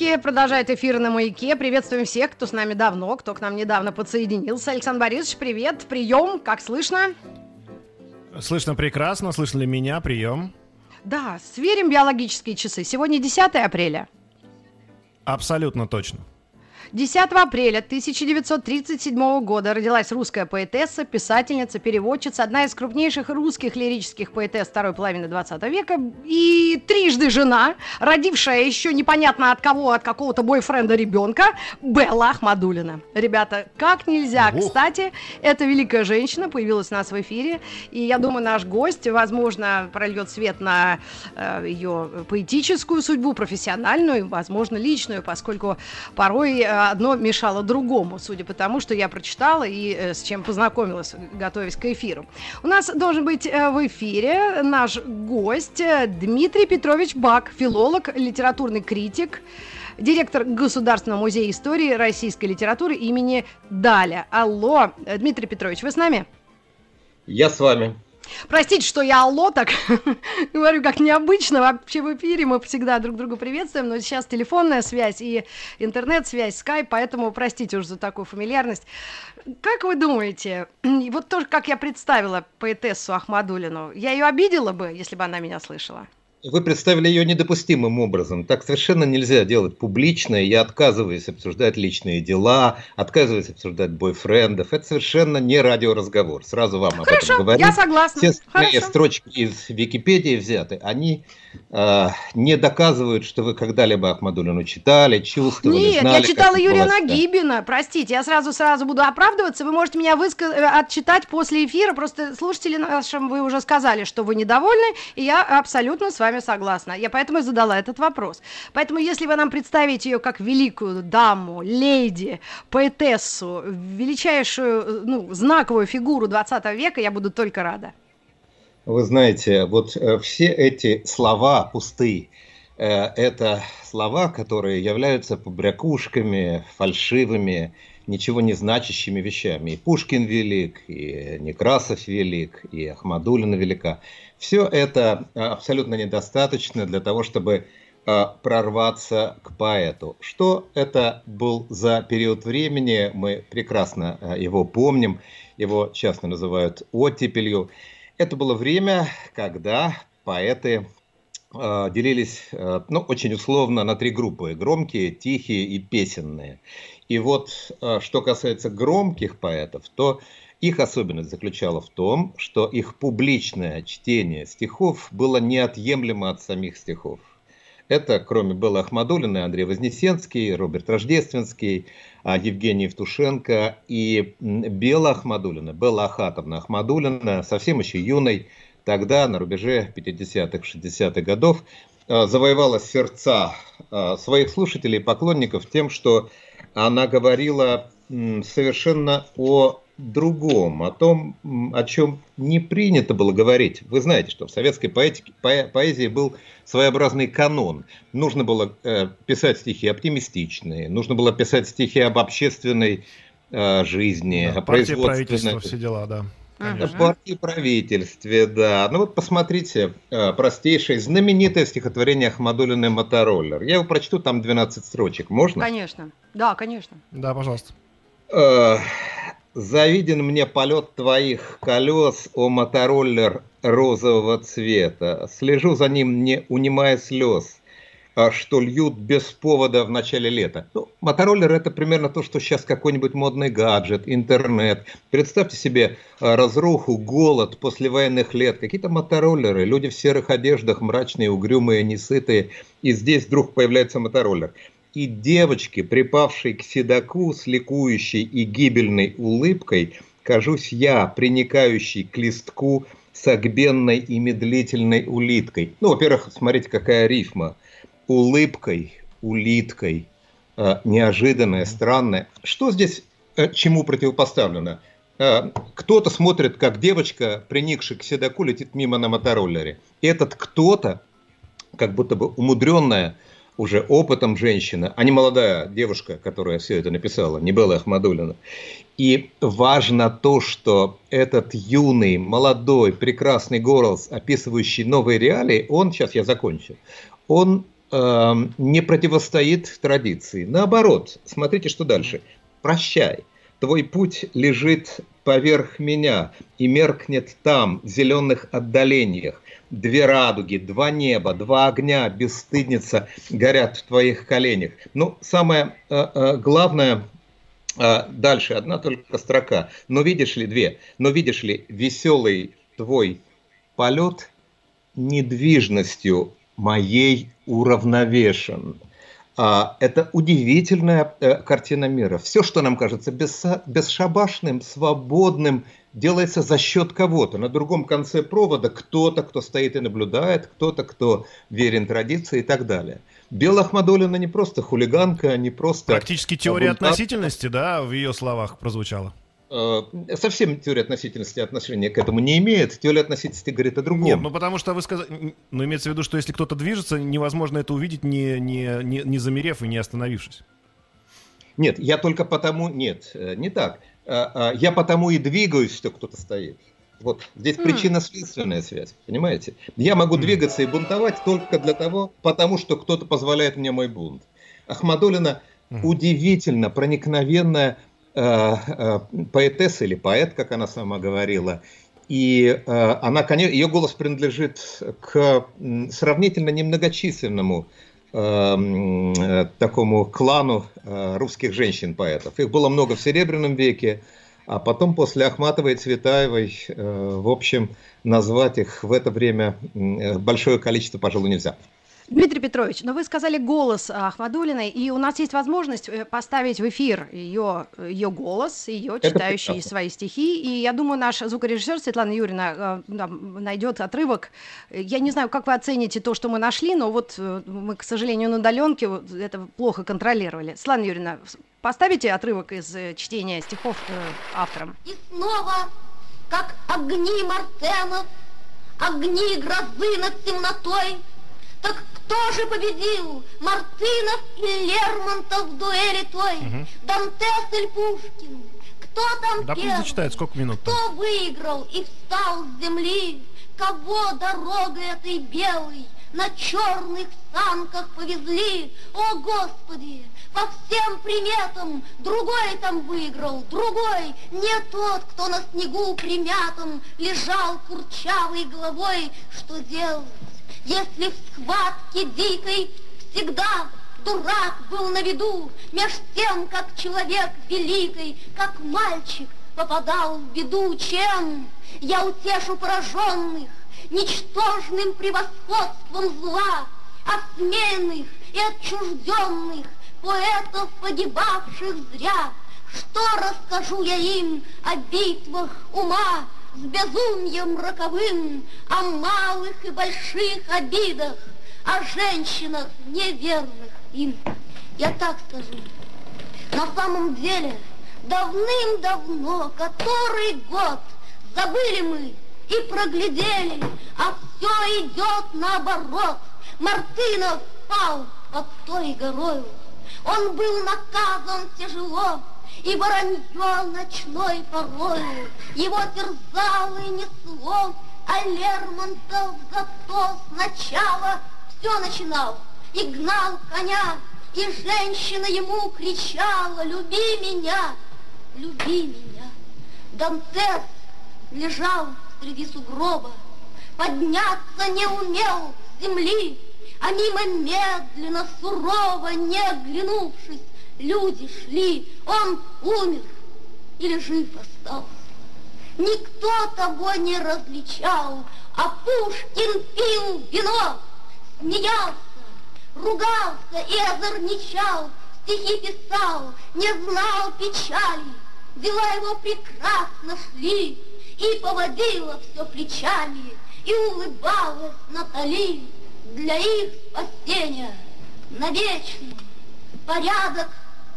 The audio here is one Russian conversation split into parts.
Лирики продолжает эфир на маяке. Приветствуем всех, кто с нами давно, кто к нам недавно подсоединился. Александр Борисович, привет, прием, как слышно? Слышно прекрасно, слышно ли меня, прием? Да, сверим биологические часы. Сегодня 10 апреля. Абсолютно точно. 10 апреля 1937 года родилась русская поэтесса, писательница, переводчица, одна из крупнейших русских лирических поэтесс второй половины 20 века и трижды жена, родившая еще непонятно от кого, от какого-то бойфренда ребенка, Белла Ахмадулина. Ребята, как нельзя, Ох. кстати, эта великая женщина появилась у нас в эфире, и я думаю, наш гость, возможно, прольет свет на э, ее поэтическую судьбу, профессиональную, возможно, личную, поскольку порой э, одно мешало другому, судя по тому, что я прочитала и э, с чем познакомилась, готовясь к эфиру. У нас должен быть э, в эфире наш гость э, Дмитрий Петрович Бак, филолог, литературный критик, директор Государственного музея истории российской литературы имени Даля. Алло, Дмитрий Петрович, вы с нами? Я с вами. Простите, что я алло так говорю, как необычно. Вообще в эфире мы всегда друг друга приветствуем, но сейчас телефонная связь и интернет-связь, скайп, поэтому простите уж за такую фамильярность. Как вы думаете, вот тоже, как я представила поэтессу Ахмадулину, я ее обидела бы, если бы она меня слышала? Вы представили ее недопустимым образом. Так совершенно нельзя делать публично. Я отказываюсь обсуждать личные дела, отказываюсь обсуждать бойфрендов. Это совершенно не радиоразговор. Сразу вам об Хорошо, этом говорю. я согласна. Все Хорошо. строчки из Википедии взяты. Они не доказывают, что вы когда-либо Ахмадулину читали, чувствовали, Нет, знали. я читала Юрия власть. Нагибина. Простите, я сразу сразу буду оправдываться. Вы можете меня выска- э, отчитать после эфира. Просто слушатели нашим вы уже сказали, что вы недовольны, и я абсолютно с вами согласна. Я поэтому и задала этот вопрос. Поэтому, если вы нам представите ее как великую даму, леди, поэтессу, величайшую, э, ну, знаковую фигуру 20 века, я буду только рада. Вы знаете, вот э, все эти слова пустые, э, это слова, которые являются побрякушками, фальшивыми, ничего не значащими вещами. И Пушкин велик, и Некрасов велик, и Ахмадулина велика. Все это э, абсолютно недостаточно для того, чтобы прорваться к поэту. Что это был за период времени, мы прекрасно его помним, его часто называют оттепелью. Это было время, когда поэты э, делились, э, ну, очень условно, на три группы. Громкие, тихие и песенные. И вот, э, что касается громких поэтов, то их особенность заключала в том, что их публичное чтение стихов было неотъемлемо от самих стихов. Это, кроме Беллы Ахмадулиной, Андрей Вознесенский, Роберт Рождественский, а, Евгений Евтушенко и Белла Ахмадулина, Белла Ахатовна Ахмадулина, совсем еще юной, тогда, на рубеже 50-х, 60-х годов, а, завоевала сердца а, своих слушателей и поклонников тем, что она говорила совершенно о другом, о том, о чем не принято было говорить. Вы знаете, что в советской поэтике, по- поэзии был своеобразный канон. Нужно было э, писать стихи оптимистичные, нужно было писать стихи об общественной э, жизни, Да, о производственной... правительство, все дела, да. Конечно. Партии правительстве, да. Ну вот посмотрите, э, простейшее, знаменитое стихотворение Ахмадулиной «Мотороллер». Я его прочту, там 12 строчек. Можно? Конечно. Да, конечно. Да, пожалуйста. Э, Завиден мне полет твоих колес, о мотороллер розового цвета. Слежу за ним, не унимая слез, а что льют без повода в начале лета. Ну, мотороллер это примерно то, что сейчас какой-нибудь модный гаджет, интернет. Представьте себе э, разруху, голод после военных лет. Какие-то мотороллеры, люди в серых одеждах, мрачные, угрюмые, несытые. И здесь вдруг появляется мотороллер и девочке, припавшей к седаку с ликующей и гибельной улыбкой, кажусь я, приникающий к листку согбенной и медлительной улиткой. Ну, во-первых, смотрите, какая рифма. Улыбкой, улиткой, э, неожиданная, странная. Что здесь э, чему противопоставлено? э, кто-то смотрит, как девочка, приникшая к седоку, летит мимо на мотороллере. Этот кто-то, как будто бы умудренная уже опытом женщина, а не молодая девушка, которая все это написала, не Белла Ахмадулина. И важно то, что этот юный, молодой, прекрасный голос, описывающий новые реалии, он, сейчас я закончу, он э, не противостоит традиции. Наоборот, смотрите, что дальше. Прощай. Твой путь лежит поверх меня и меркнет там, в зеленых отдалениях. Две радуги, два неба, два огня, бесстыдница, горят в твоих коленях. Ну, самое э, э, главное, э, дальше одна только строка. Но видишь ли, две, но видишь ли, веселый твой полет недвижностью моей уравновешен. А, это удивительная э, картина мира. Все, что нам кажется бесшабашным, свободным, делается за счет кого-то. На другом конце провода кто-то, кто стоит и наблюдает, кто-то, кто верен традиции и так далее. Белла Ахмадулина не просто хулиганка, не просто... Практически теория относительности, да, в ее словах прозвучала. Э, совсем теория относительности отношения к этому не имеет. Теория относительности говорит о другом. Нет, ну потому что вы сказали... Ну, имеется в виду, что если кто-то движется, невозможно это увидеть, не, не, не, не замерев и не остановившись. Нет, я только потому... Нет, э, не так. Э, я потому и двигаюсь, что кто-то стоит. Вот здесь mm. причинно-следственная связь, понимаете? Я могу mm. двигаться и бунтовать только для того, потому что кто-то позволяет мне мой бунт. Ахмадулина mm. удивительно проникновенная Э, э, поэтесса или поэт, как она сама говорила, и э, она, конечно, ее голос принадлежит к сравнительно немногочисленному такому клану русских женщин-поэтов. Их было много в Серебряном веке, а потом после Ахматовой и Цветаевой, в общем, назвать их в это время большое количество, пожалуй, нельзя. Дмитрий Петрович, но вы сказали голос Ахмадулиной, и у нас есть возможность э, поставить в эфир ее, ее голос, ее читающие свои стихи. И я думаю, наш звукорежиссер Светлана Юрьевна э, найдет отрывок. Я не знаю, как вы оцените то, что мы нашли, но вот э, мы, к сожалению, на удаленке это плохо контролировали. Светлана Юрьевна, поставите отрывок из чтения стихов автором. И снова, как огни Мартенов, огни грозы над темнотой, так кто же победил? Мартынов и Лермонтов в дуэли той? Угу. Дантес или Пушкин? Кто там да первый? зачитает, сколько минут Кто там? выиграл и встал с земли? Кого дорогой этой белой на черных санках повезли? О, Господи! По всем приметам другой там выиграл, другой, не тот, кто на снегу примятом лежал курчавой головой, что делать? Если в схватке дикой всегда дурак был на виду, Меж тем, как человек великий, как мальчик попадал в беду, чем я утешу пораженных ничтожным превосходством зла, осмеянных и отчужденных поэтов, погибавших зря. Что расскажу я им о битвах ума, с безумием роковым О малых и больших обидах, О женщинах неверных им. Я так скажу. На самом деле, давным-давно, который год, Забыли мы и проглядели, А все идет наоборот. Мартынов пал под той горою. Он был наказан тяжело, и воронье ночной порою Его терзало и несло, а Лермонтов зато сначала все начинал и гнал коня, и женщина ему кричала, люби меня, люби меня. Дантес лежал среди сугроба, подняться не умел с земли, а мимо медленно, сурово, не оглянувшись, люди шли, он умер или жив остался. Никто того не различал, а Пушкин пил вино, смеялся, ругался и озорничал, стихи писал, не знал печали, дела его прекрасно шли, и поводила все плечами, и улыбалась Натали для их спасения навечно. Порядок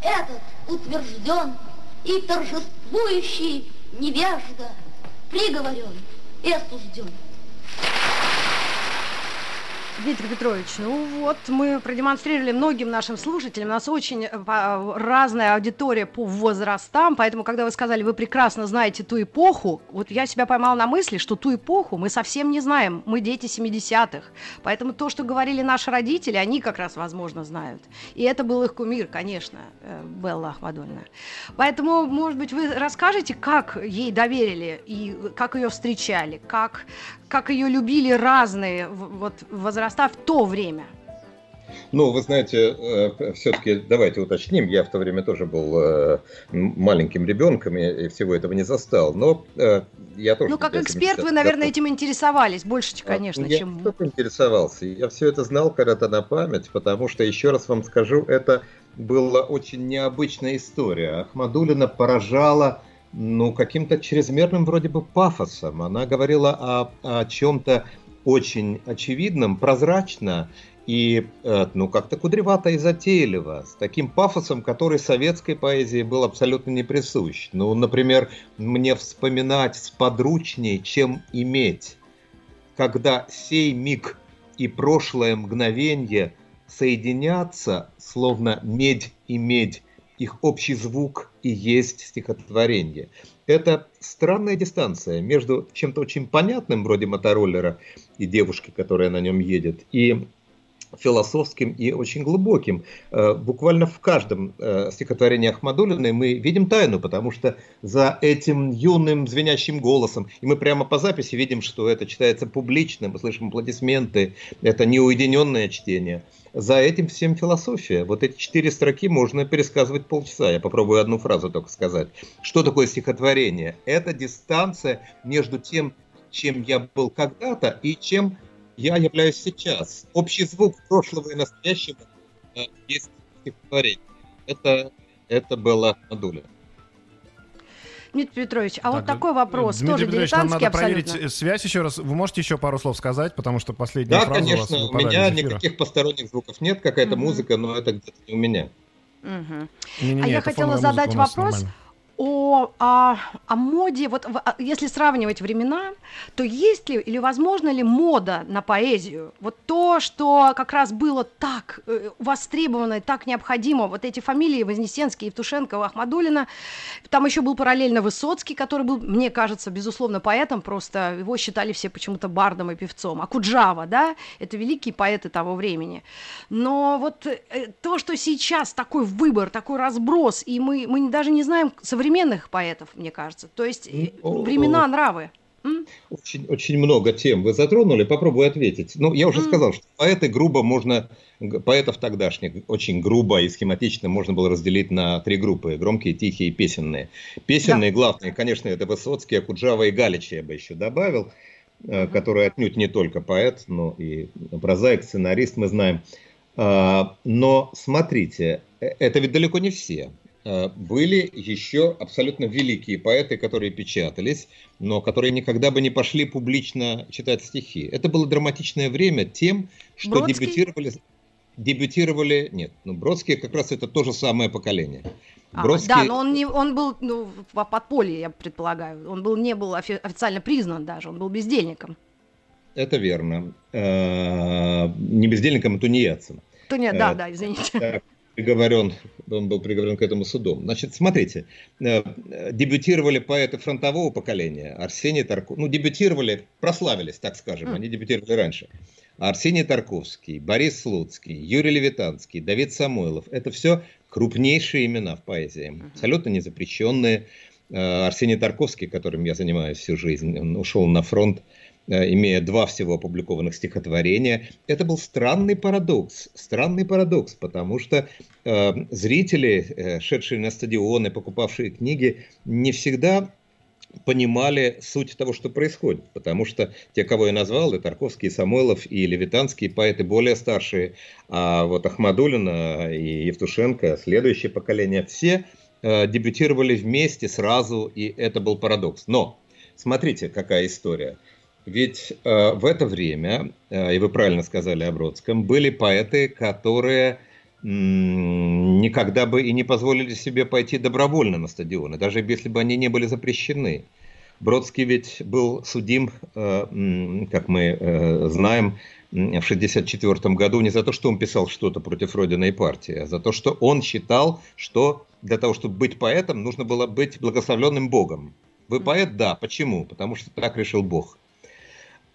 этот утвержден, и торжествующий невежда, приговорен и осужден. Дмитрий Петрович, ну вот мы продемонстрировали многим нашим слушателям, у нас очень э, разная аудитория по возрастам, поэтому, когда вы сказали, вы прекрасно знаете ту эпоху, вот я себя поймал на мысли, что ту эпоху мы совсем не знаем, мы дети 70-х, поэтому то, что говорили наши родители, они как раз, возможно, знают. И это был их кумир, конечно, э, Белла Ахмадульна. Поэтому, может быть, вы расскажете, как ей доверили и как ее встречали, как, как ее любили разные вот, возраста в то время? Ну, вы знаете, э, все-таки давайте уточним, я в то время тоже был э, маленьким ребенком и всего этого не застал, но э, я тоже... Ну, как эксперт вы, наверное, этим интересовались больше, а, конечно, я чем... Я только интересовался, я все это знал когда-то на память, потому что, еще раз вам скажу, это была очень необычная история. Ахмадулина поражала ну, каким-то чрезмерным вроде бы пафосом. Она говорила о, о чем-то очень очевидном, прозрачно и, э, ну, как-то кудревато и затейливо, с таким пафосом, который советской поэзии был абсолютно не присущ. Ну, например, мне вспоминать сподручней, чем иметь, когда сей миг и прошлое мгновенье соединятся, словно медь и медь, их общий звук и есть стихотворение. Это странная дистанция между чем-то очень понятным, вроде мотороллера и девушки, которая на нем едет, и философским и очень глубоким. Э, буквально в каждом э, стихотворении Ахмадулиной мы видим тайну, потому что за этим юным звенящим голосом, и мы прямо по записи видим, что это читается публично, мы слышим аплодисменты, это не уединенное чтение. За этим всем философия. Вот эти четыре строки можно пересказывать полчаса. Я попробую одну фразу только сказать. Что такое стихотворение? Это дистанция между тем, чем я был когда-то, и чем я являюсь сейчас. Общий звук прошлого и настоящего э, есть стихотворение. Это, это было Мадуля. Дмитрий Петрович, а так, вот такой вопрос, Дмитрий тоже Петрович, нам надо абсолютно. проверить связь еще раз. Вы можете еще пару слов сказать, потому что последняя да, фраза конечно, у вас у меня никаких посторонних звуков нет, какая-то угу. музыка, но это где-то не у меня. Угу. Не, не, не, а я хотела задать вопрос. Нормально о, о, о моде, вот а, если сравнивать времена, то есть ли или возможно ли мода на поэзию? Вот то, что как раз было так э, востребовано и так необходимо, вот эти фамилии Вознесенский, Евтушенко, Ахмадулина, там еще был параллельно Высоцкий, который был, мне кажется, безусловно, поэтом, просто его считали все почему-то бардом и певцом. А Куджава, да, это великие поэты того времени. Но вот э, то, что сейчас такой выбор, такой разброс, и мы, мы даже не знаем современного современных поэтов, мне кажется. То есть ну, времена, нравы. Очень, очень много тем вы затронули, попробую ответить. Ну, я уже mm. сказал, что поэты грубо можно, поэтов тогдашних очень грубо и схематично можно было разделить на три группы, громкие, тихие и песенные. Песенные, да. главные, конечно, это Высоцкий, Акуджава и Галич, я бы еще добавил, mm-hmm. который отнюдь не только поэт, но и прозаик, сценарист, мы знаем. А, но смотрите, э, это ведь далеко не все. Э, были еще абсолютно великие поэты, которые печатались, но которые никогда бы не пошли публично читать стихи. Это было драматичное время тем, что Бродский? дебютировали... Дебютировали... Нет, ну Бродский как раз это то же самое поколение. А, Бродский... Да, но он, не, он был ну, в подполье, я предполагаю. Он был, не был официально признан даже, он был бездельником. Это верно. Э, не бездельником, а тунеядцем. Туне, да, э, да, извините приговорен, он был приговорен к этому судом. Значит, смотрите, э, дебютировали поэты фронтового поколения, Арсений Тарковский, ну, дебютировали, прославились, так скажем, они дебютировали раньше. Арсений Тарковский, Борис Слуцкий, Юрий Левитанский, Давид Самойлов – это все крупнейшие имена в поэзии, абсолютно незапрещенные. Э, Арсений Тарковский, которым я занимаюсь всю жизнь, он ушел на фронт имея два всего опубликованных стихотворения. Это был странный парадокс, странный парадокс, потому что э, зрители, э, шедшие на стадионы, покупавшие книги, не всегда понимали суть того, что происходит, потому что те, кого я назвал, и Тарковский, и Самойлов, и Левитанский, поэты более старшие, а вот Ахмадулина и Евтушенко, следующее поколение, все э, дебютировали вместе сразу, и это был парадокс. Но смотрите, какая история – ведь э, в это время, э, и вы правильно сказали о Бродском, были поэты, которые никогда бы и не позволили себе пойти добровольно на стадионы, даже если бы они не были запрещены. Бродский ведь был судим, э, как мы э, знаем, в 1964 году не за то, что он писал что-то против Родины и партии, а за то, что он считал, что для того, чтобы быть поэтом, нужно было быть благословленным Богом. Вы поэт? Да. Почему? Потому что так решил Бог.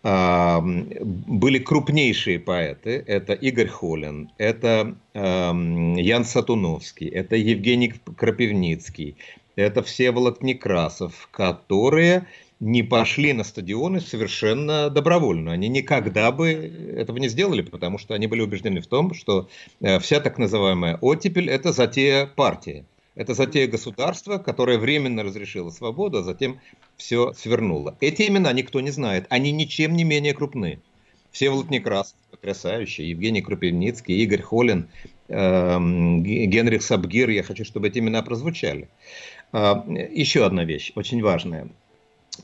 Были крупнейшие поэты. Это Игорь Холин, это Ян Сатуновский, это Евгений Крапивницкий, это Всеволод Некрасов, которые не пошли на стадионы совершенно добровольно. Они никогда бы этого не сделали, потому что они были убеждены в том, что э, вся так называемая оттепель – это затея партии. Это затея государства, которое временно разрешило свободу, а затем все свернуло. Эти имена никто не знает. Они ничем не менее крупны. Всеволод Некрасов, потрясающий, Евгений Крупивницкий, Игорь Холин, э, Генрих Сабгир. Я хочу, чтобы эти имена прозвучали. Э, еще одна вещь, очень важная.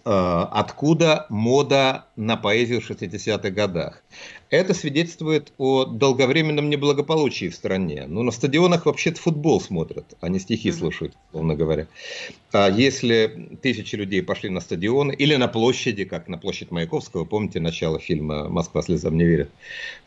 Э, откуда мода на поэзию в 60-х годах. Это свидетельствует о долговременном неблагополучии в стране. Ну, на стадионах вообще-то футбол смотрят, а не стихи слушают, условно говоря. А если тысячи людей пошли на стадион или на площади, как на площадь Маяковского, помните начало фильма «Москва слезам не верит»,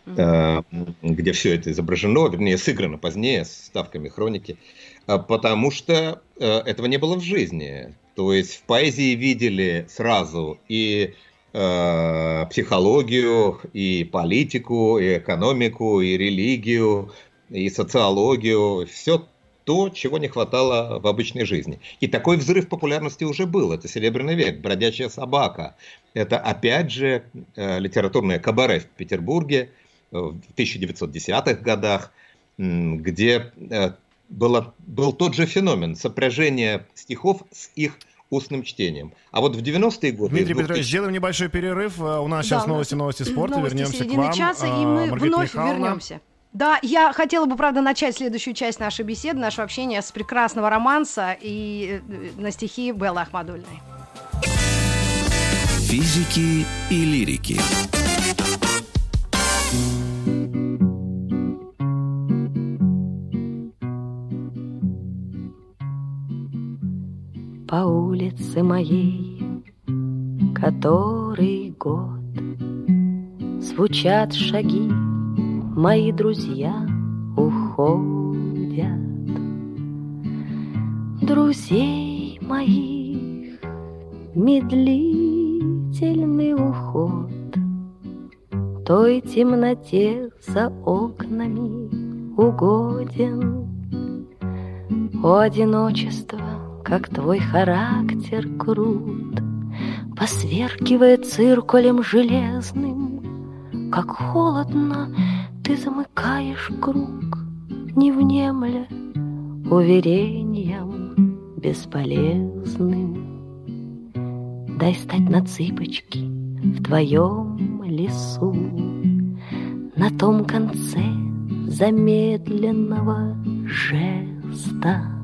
mm где все это изображено, вернее, сыграно позднее с ставками хроники, а потому что э, этого не было в жизни. То есть в поэзии видели сразу и э, психологию, и политику, и экономику, и религию, и социологию, все то, чего не хватало в обычной жизни. И такой взрыв популярности уже был. Это Серебряный век, Бродячая собака. Это опять же э, литературное кабаре в Петербурге в 1910-х годах, где э, было, был тот же феномен сопряжения стихов с их устным чтением. А вот в 90-е годы... Дмитрий 2000... Петрович, сделаем небольшой перерыв. А, у нас да, сейчас новости, новости спорта. Новости вернемся к вам. часа, и мы Маргарита вновь Михайловна. вернемся. Да, я хотела бы, правда, начать следующую часть нашей беседы, нашего общения с прекрасного романса и э, на стихи Беллы Ахмадульной. Физики и лирики. По улице моей, который год Звучат шаги, мои друзья уходят. Друзей моих медлительный уход Той темноте за окнами угоден. О, одиночество как твой характер крут, Посверкивая циркулем железным, Как холодно ты замыкаешь круг, Не внемля уверением бесполезным. Дай стать на цыпочки в твоем лесу, На том конце замедленного жеста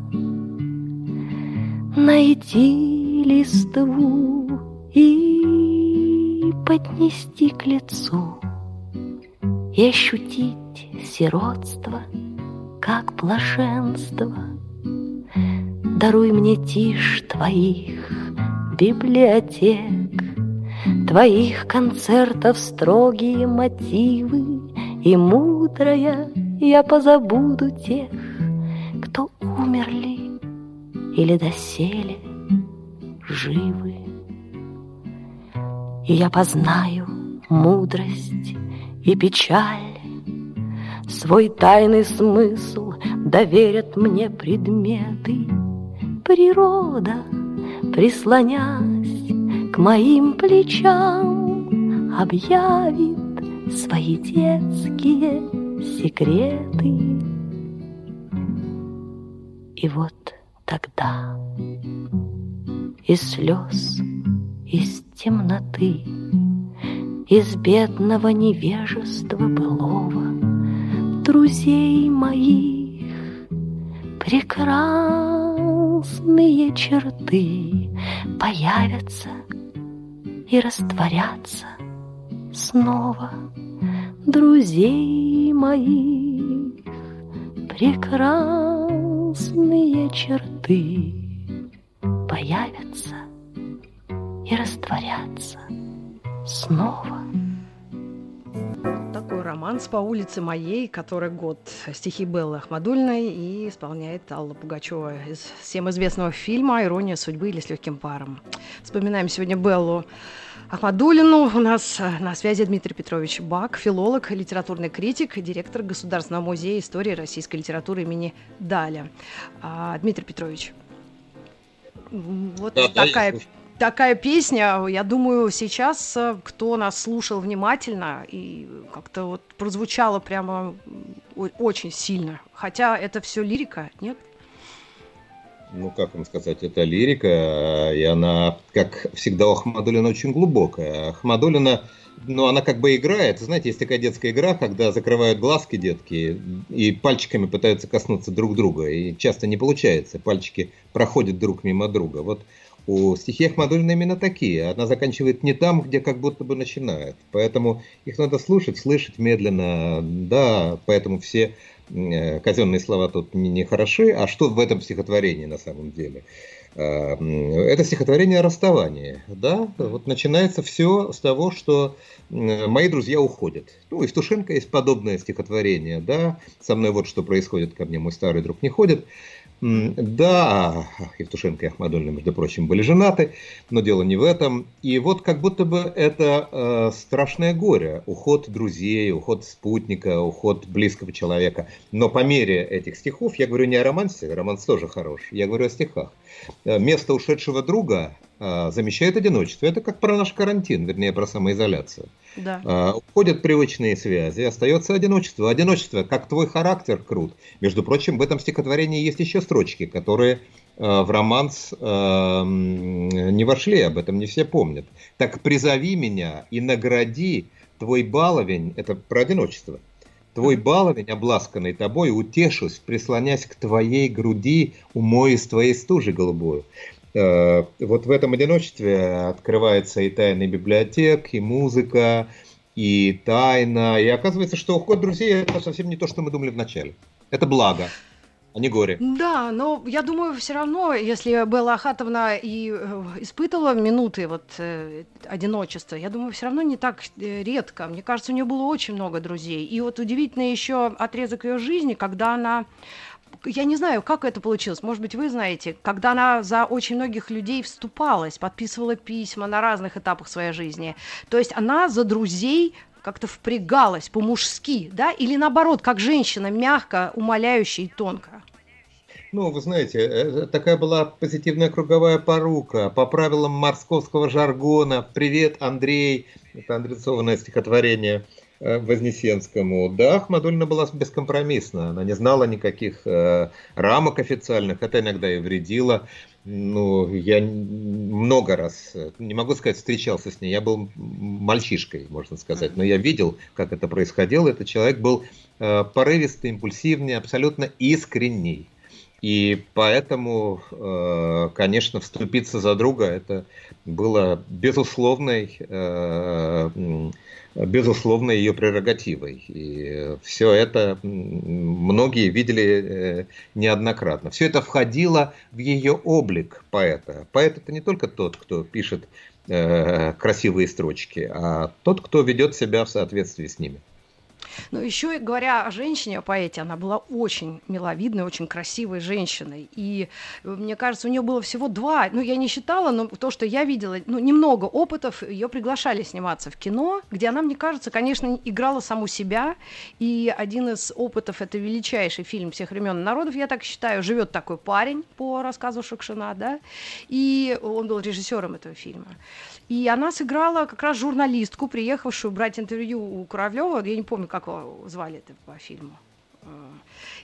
найти листву и поднести к лицу и ощутить сиротство, как блаженство. Даруй мне тишь твоих библиотек, Твоих концертов строгие мотивы, И мудрая я позабуду тех, или доселе живы. И я познаю мудрость и печаль, Свой тайный смысл доверят мне предметы. Природа, прислонясь к моим плечам, Объявит свои детские секреты. И вот тогда. Из слез, из темноты, Из бедного невежества былого. Друзей моих прекрасные черты Появятся и растворятся снова. Друзей моих прекрасные черты появятся и растворятся снова. Такой романс по улице моей, который год стихи Беллы Ахмадульной и исполняет Алла Пугачева из всем известного фильма «Ирония судьбы» или «С легким паром». Вспоминаем сегодня Беллу Ахмадулину. У нас э, на связи Дмитрий Петрович Бак, филолог, литературный критик, директор Государственного музея истории российской литературы имени Даля. А, Дмитрий Петрович, вот Да, да, такая слушаю. такая песня, я думаю, сейчас э, кто нас слушал внимательно и как-то вот прозвучало прямо очень сильно. Хотя это все лирика, нет? Ну, как вам сказать, это лирика, и она, как всегда, у Ахмадулина очень глубокая. Ахмадулина, ну, она как бы играет. Знаете, есть такая детская игра, когда закрывают глазки детки и пальчиками пытаются коснуться друг друга. И часто не получается. Пальчики проходят друг мимо друга. Вот у стихи Ахмадулина именно такие. Она заканчивает не там, где как будто бы начинает. Поэтому их надо слушать, слышать медленно. Да, поэтому все э, казенные слова тут не, хороши. А что в этом стихотворении на самом деле? Э, Это стихотворение о расставании. Да? Вот начинается все с того, что мои друзья уходят. Ну, у Евтушенко есть подобное стихотворение. Да? Со мной вот что происходит, ко мне мой старый друг не ходит. Да, Евтушенко и Ахмадульна, между прочим, были женаты, но дело не в этом. И вот как будто бы это э, страшное горе, уход друзей, уход спутника, уход близкого человека. Но по мере этих стихов, я говорю не о романсе, романс тоже хорош, я говорю о стихах. Э, Место ушедшего друга замещает одиночество. Это как про наш карантин, вернее, про самоизоляцию. Да. А, Уходят привычные связи, остается одиночество. Одиночество, как твой характер крут. Между прочим, в этом стихотворении есть еще строчки, которые э, в романс не вошли, об этом не все помнят. Так призови меня и награди твой баловень, это про одиночество. Твой баловень, обласканный тобой, утешусь, прислонясь к твоей груди, умою с твоей стужи голубую. Э, Вот в этом одиночестве открывается и тайны библиотек, и музыка, и тайна. И оказывается, что уход друзей это совсем не то, что мы думали вначале. Это благо, а не горе. Да, но я думаю, все равно, если Белла Ахатовна и э, испытывала минуты вот э, одиночества, я думаю, все равно не так э, редко. Мне кажется, у нее было очень много друзей. И вот удивительный еще отрезок ее жизни, когда она я не знаю, как это получилось, может быть, вы знаете, когда она за очень многих людей вступалась, подписывала письма на разных этапах своей жизни. То есть она за друзей как-то впрягалась по-мужски, да, или наоборот, как женщина, мягко, умоляющая и тонко. Ну, вы знаете, э, такая была позитивная круговая порука. По правилам морсковского жаргона «Привет, Андрей» – это андресованное стихотворение э, Вознесенскому. Да, Ахмадульна была бескомпромиссна. Она не знала никаких э, рамок официальных. Это иногда и вредило. Ну, я много раз, э, не могу сказать, встречался с ней. Я был мальчишкой, можно сказать. Но я видел, как это происходило. Этот человек был э, порывистый, импульсивный, абсолютно искренний. И поэтому, э, конечно, вступиться за друга это было безусловной, э, безусловной ее прерогативой. И все это многие видели э, неоднократно. Все это входило в ее облик поэта. Поэт это не только тот, кто пишет красивые строчки, а тот, кто ведет себя в соответствии с ними. Ну, еще и говоря о женщине, о поэте, она была очень миловидной, очень красивой женщиной. И э, мне кажется, у нее было всего два, ну, я не считала, но то, что я видела, ну, немного опытов, ее приглашали сниматься в кино, где она, мне кажется, конечно, играла саму себя. И один из опытов, это величайший фильм всех времен народов, я так считаю, «Живет такой парень» по рассказу Шукшина, да, и он был режиссером этого фильма. И она сыграла как раз журналистку, приехавшую брать интервью у Куравлева. Я не помню, как его звали это по фильму. Э,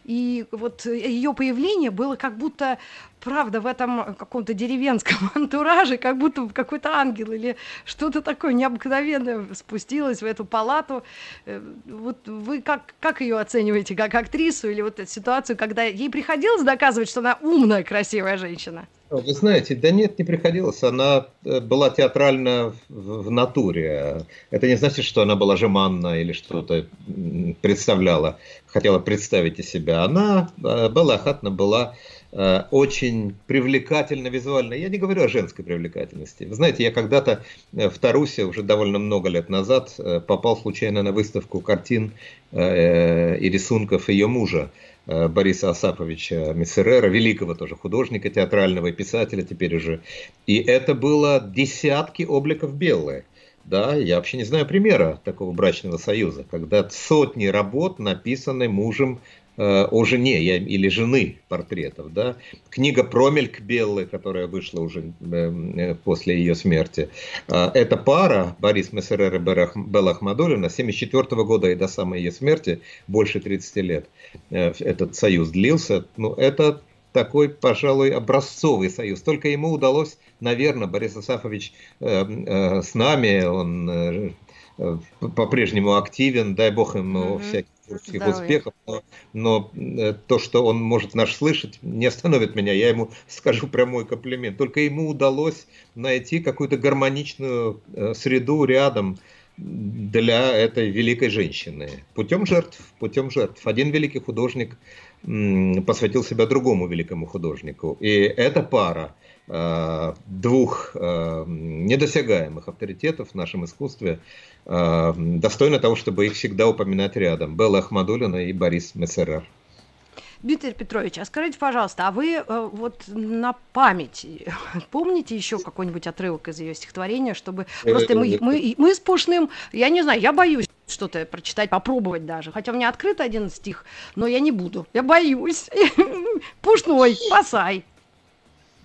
И вот ее появление было как будто, правда, в этом каком-то деревенском антураже, как будто какой-то ангел или что-то такое необыкновенное спустилось в эту палату. Э, Вот вы как, как ее оцениваете, как актрису или вот эту ситуацию, когда ей приходилось доказывать, что она умная, красивая женщина? Вы знаете, да нет, не приходилось. Она э, была театральна в, в натуре. Это не значит, что она была жеманна или что-то представляла, хотела представить из себя. Она э, была хатна, была очень привлекательна визуально. Я не говорю о женской привлекательности. Вы знаете, я когда-то в Тарусе, уже довольно много лет назад, попал случайно на выставку картин и рисунков ее мужа. Э, Бориса Асаповича Мессерера, великого тоже художника театрального и писателя теперь уже. И это было десятки обликов белые. Да, я вообще не знаю примера такого брачного союза, когда сотни работ написаны мужем Э, о жене или жены портретов. Да? Книга «Промельк Беллы», которая вышла уже э, э, после ее смерти. Эта пара, Борис Мессерер и Белла Ахмадулина, с 1974 года и до самой ее смерти, больше 30 лет, этот союз длился. Ну, это такой, пожалуй, образцовый союз. Только ему удалось, наверное, Борис Асафович с нами, он по-прежнему активен, дай бог ему mm-hmm. всяких творческих успехов, но, но э, то, что он может наш слышать, не остановит меня. Я ему скажу прямой комплимент. Только ему удалось найти какую-то гармоничную э, среду рядом для этой великой женщины. Путем жертв, путем жертв. Один великий художник посвятил себя другому великому художнику. И эта пара двух недосягаемых авторитетов в нашем искусстве э, достойна того, чтобы их всегда упоминать рядом. Белла Ахмадулина и Борис Мессерер. Дмитрий Петрович, а скажите, пожалуйста, а вы э, вот на память помните еще какой-нибудь отрывок из ее стихотворения, чтобы просто мы, мы, мы с Пушным, я не знаю, я боюсь что-то прочитать, попробовать даже, хотя у меня открыт один стих, но я не буду, я боюсь. Пушной, спасай.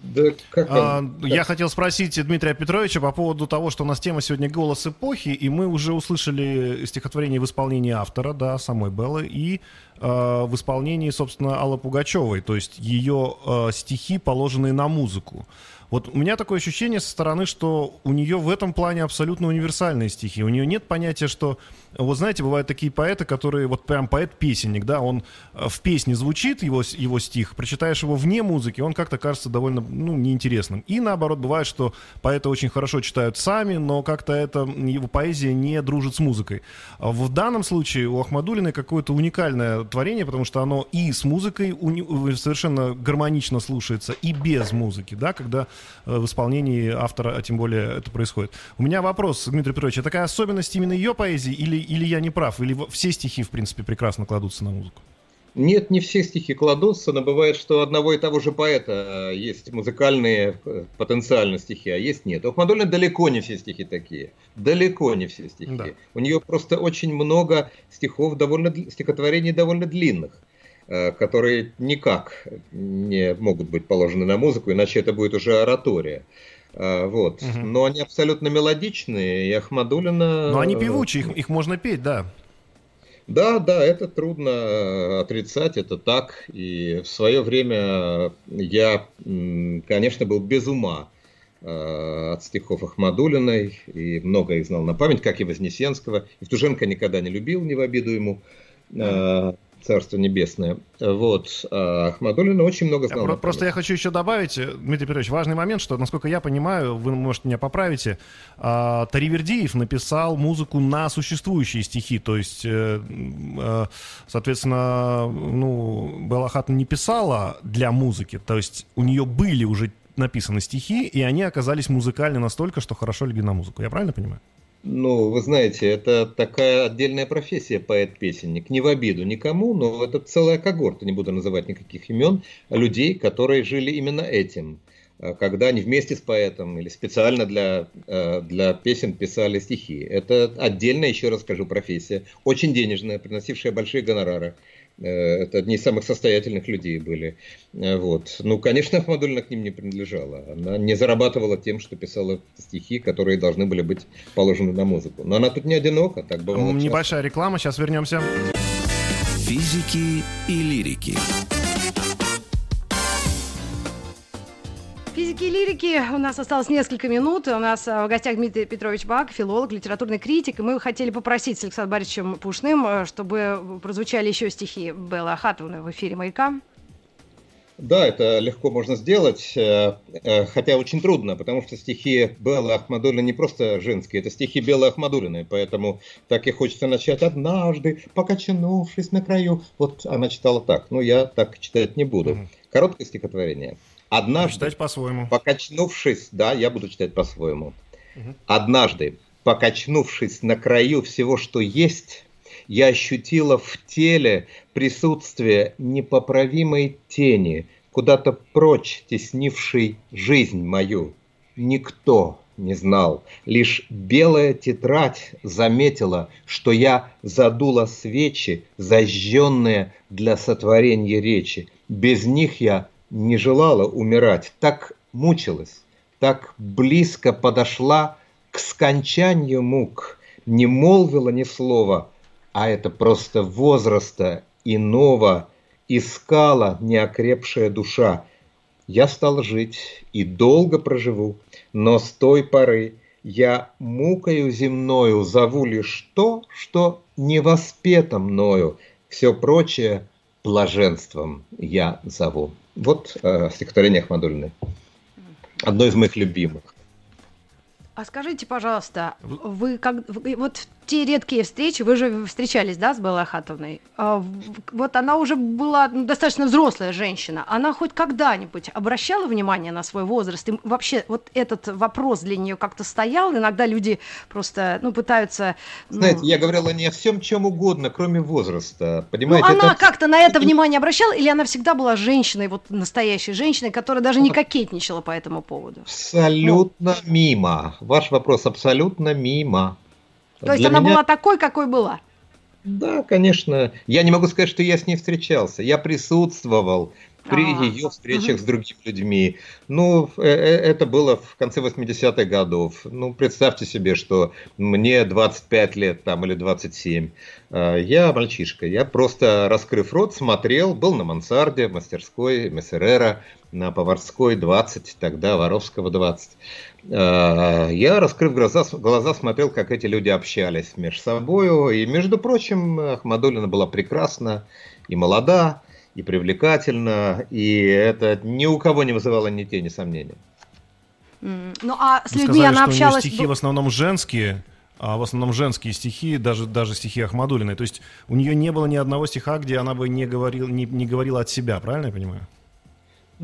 Да как а, я хотел спросить Дмитрия Петровича по поводу того, что у нас тема сегодня «Голос эпохи», и мы уже услышали стихотворение в исполнении автора, да, самой Беллы, и э, в исполнении, собственно, Аллы Пугачевой, то есть ее э, стихи, положенные на музыку. Вот у меня такое ощущение со стороны, что у нее в этом плане абсолютно универсальные стихи. У нее нет понятия, что... Вот знаете, бывают такие поэты, которые... Вот прям поэт-песенник, да, он э, в песне звучит, его, его стих, прочитаешь его вне музыки, он как-то кажется довольно, ну, неинтересным. И наоборот, бывает, что поэты очень хорошо читают сами, но как-то это, его поэзия не дружит с музыкой. А в данном случае у Ахмадулиной какое-то уникальное творение, потому что оно и с музыкой уни... совершенно гармонично слушается, и без музыки, да, когда Э, в исполнении автора, а тем более это происходит. У меня вопрос, Дмитрий Петрович, это такая особенность именно ее поэзии, или, или я не прав, или все стихи, в принципе, прекрасно кладутся на музыку? Нет, не все стихи кладутся, но бывает, что одного и того же поэта э, есть музыкальные э, потенциально стихи, а есть нет. У Ахмадулина далеко не все стихи такие. Далеко не все стихи. Да. У нее просто очень много стихов, довольно, стихотворений довольно длинных. Э, которые никак не могут быть положены на музыку, иначе это будет уже оратория. Э, вот. Угу. Но они абсолютно мелодичные, и Ахмадулина... Но они певучие, их, их можно петь, да. Да, да, это трудно отрицать, это так. И в свое время я, конечно, был без ума э, от стихов Ахмадулиной, и много их знал на память, как и Вознесенского. Евтушенко никогда не любил, не в обиду ему. Царство Небесное. Вот. А Ахмадулина очень много знал. Просто, просто я хочу еще добавить, э, Дмитрий Петрович, важный момент, что, насколько я понимаю, вы, может, меня поправите, а, Таривердиев написал музыку на существующие стихи, то есть, э, э, соответственно, ну, Белахат не писала для музыки, то есть у нее были уже написаны стихи, и они оказались музыкальны настолько, что хорошо легли на музыку. Я правильно понимаю? Ну, вы знаете, это такая отдельная профессия поэт-песенник. Не в обиду никому, но это целая когорта, не буду называть никаких имен, людей, которые жили именно этим. Э, когда они вместе с поэтом или специально для, э, для песен писали стихи. Это отдельная, еще раз скажу, профессия. Очень денежная, приносившая большие гонорары. Э, это одни из самых состоятельных людей были. Э, вот. Ну, конечно, Ахмадулина к ним не принадлежала. Она не зарабатывала тем, что писала стихи, которые должны были быть положены на музыку. Но она тут не одинока, так бывало. Небольшая часто. реклама, сейчас вернемся. Физики и лирики. Физики и лирики. У нас осталось несколько минут. У нас э, в гостях Дмитрий Петрович Бак, филолог, литературный критик. И мы хотели попросить с Александром Борисовичем Пушным, э, чтобы прозвучали еще стихи Беллы Ахатовны в эфире «Маяка». Да, это легко можно сделать, э, хотя очень трудно, потому что стихи Беллы Ахмадулина не просто женские, это стихи Беллы Ахмадулиной, поэтому так и хочется начать «Однажды, покачнувшись на краю». Вот она читала так, но я так читать не буду. Короткое стихотворение. Однажды, читать по-своему. покачнувшись, да, я буду читать по-своему. Однажды, покачнувшись на краю всего, что есть, я ощутила в теле присутствие непоправимой тени, куда-то прочь теснившей жизнь мою. Никто не знал, лишь белая тетрадь заметила, что я задула свечи, зажженные для сотворения речи. Без них я не желала умирать, так мучилась, так близко подошла к скончанию мук, не молвила ни слова, а это просто возраста иного искала неокрепшая душа. Я стал жить и долго проживу, но с той поры я мукою земною зову лишь то, что не воспето мною, все прочее блаженством я зову. Вот э, стихотворение Ахмадульны. Одно из моих любимых. А скажите, пожалуйста, вы как вы, вот те редкие встречи, вы же встречались, да, с Беллой Ахатовной? А, вот она уже была ну, достаточно взрослая женщина. Она хоть когда-нибудь обращала внимание на свой возраст? И вообще вот этот вопрос для нее как-то стоял? Иногда люди просто, ну, пытаются... Ну... Знаете, я говорила не о всем чем угодно, кроме возраста. Понимаете? Ну, она это... как-то на это внимание обращала? Или она всегда была женщиной, вот настоящей женщиной, которая даже не кокетничала по этому поводу? Абсолютно ну. мимо. Ваш вопрос абсолютно мимо. То есть она меня... была такой, какой была? Да, конечно. Я не могу сказать, что я с ней встречался. Я присутствовал при а, ее встречах угу. с другими людьми. Ну, э, э, это было в конце 80-х годов. Ну, представьте себе, что мне 25 лет там или 27. А, я мальчишка. Я просто, раскрыв рот, смотрел, был на мансарде, мастерской Мессерера, на Поварской 20, тогда Воровского 20. А, я, раскрыв глаза, глаза, смотрел, как эти люди общались между собой. И, между прочим, Ахмадулина была прекрасна и молода, и привлекательна, и это ни у кого не вызывало ни тени сомнений. Ну, а с людьми сказали, она общалась... Что у нее стихи в основном женские, а в основном женские стихи, даже, даже стихи Ахмадулиной. То есть у нее не было ни одного стиха, где она бы не, говорил, не, не говорила от себя, правильно я понимаю?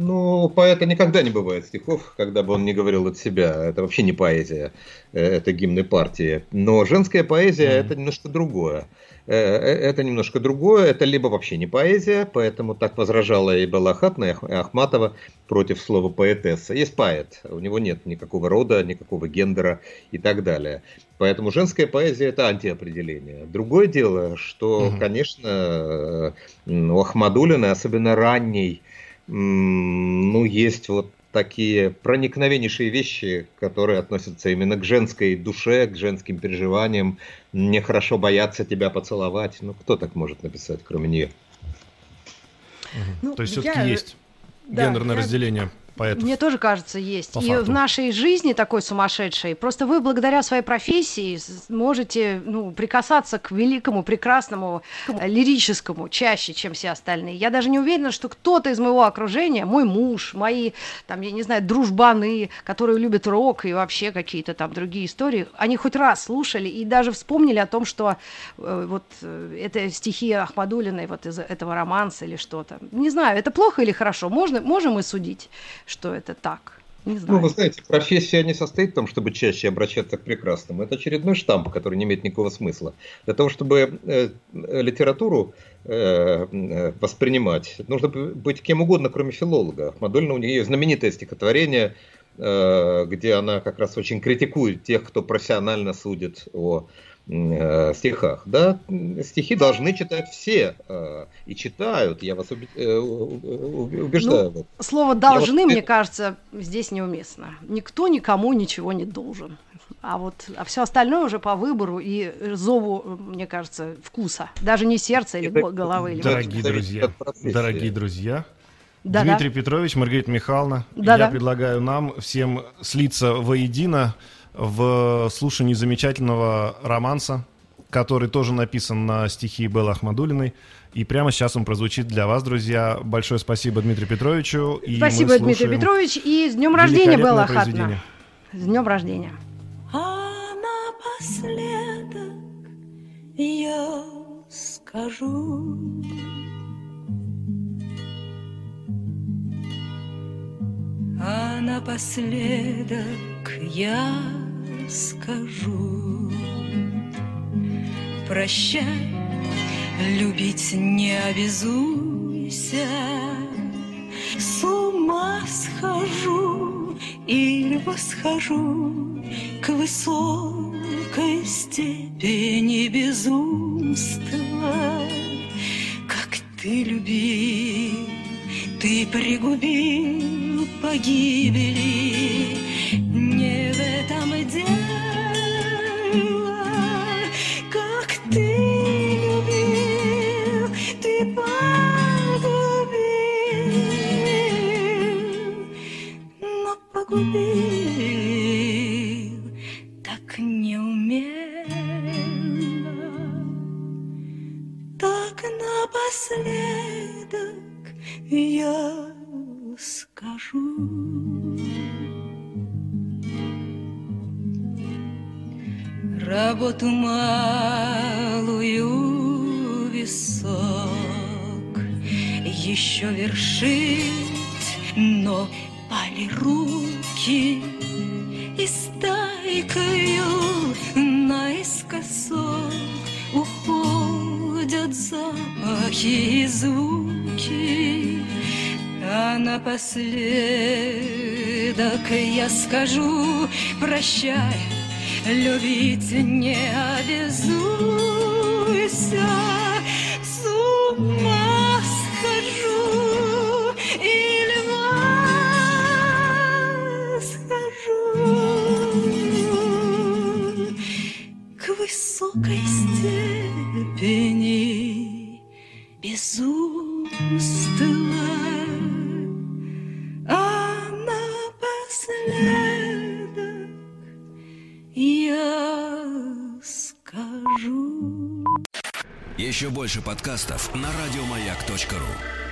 Ну, поэта никогда не бывает стихов, когда бы он не говорил от себя. Это вообще не поэзия, э, это гимны партии. Но женская поэзия mm-hmm. это немножко другое. Э, э, это немножко другое, это либо вообще не поэзия, поэтому так возражала и Балахатна, и Ахматова против слова поэтесса. Есть поэт, у него нет никакого рода, никакого гендера и так далее. Поэтому женская поэзия это антиопределение. Другое дело, что, mm-hmm. конечно, у Ахмадулины, особенно ранней, ну, есть вот такие проникновеннейшие вещи, которые относятся именно к женской душе, к женским переживаниям. Мне хорошо бояться тебя поцеловать. Ну, кто так может написать, кроме нее? Ну, То есть все-таки я... есть да, гендерное я... разделение поэтов. Мне тоже кажется, есть. По и факту. в нашей жизни такой сумасшедшей, просто вы благодаря своей профессии можете ну, прикасаться к великому, прекрасному, э, лирическому чаще, чем все остальные. Я даже не уверена, что кто-то из моего окружения, мой муж, мои, там, я не знаю, дружбаны, которые любят рок и вообще какие-то там другие истории, они хоть раз слушали и даже вспомнили о том, что э, вот э, это стихи Ахмадулиной вот из этого романса или что-то. Не знаю, это плохо или хорошо, можно, можем мы судить, что это так. Не знаю. Ну, вы знаете, профессия не состоит в том, чтобы чаще обращаться к прекрасному. Это очередной штамп, который не имеет никакого смысла. Для того, чтобы э, литературу э, э воспринимать, нужно быть кем угодно, кроме филолога. Мадольна у нее знаменитое стихотворение, э, где она как раз очень критикует тех, кто профессионально судит о э, стихах. Да? Стихи должны читать все э, и читают, я вас э, убеждаю. Ну, слово «должны», вот... мне кажется, здесь неуместно. Никто никому ничего не должен. А вот а все остальное уже по выбору и зову, мне кажется, вкуса. Даже не сердца или Это... головы. Или дорогие друзья, дорогие друзья, да, Дмитрий да. Петрович, Маргарита Михайловна, да, я да. предлагаю нам всем слиться воедино в слушании замечательного романса который тоже написан на стихи Беллы Ахмадулиной. И прямо сейчас он прозвучит для вас, друзья. Большое спасибо Дмитрию Петровичу. И спасибо, Дмитрий Петрович. И с днем рождения, Белла Хатна. С днем рождения. А напоследок я скажу А напоследок я скажу. Прощай, любить не обязуйся. С ума схожу или восхожу К высокой степени безумства Как ты любил, ты пригубил погибели. Не погубил так неумело, так напоследок я скажу. Работу малую висок еще вершить, но пали руки и стайкою наискосок уходят запахи и звуки. А напоследок я скажу прощай, любить не обязуйся, с ума высокой степени безумства. Еще больше подкастов на радиомаяк.ру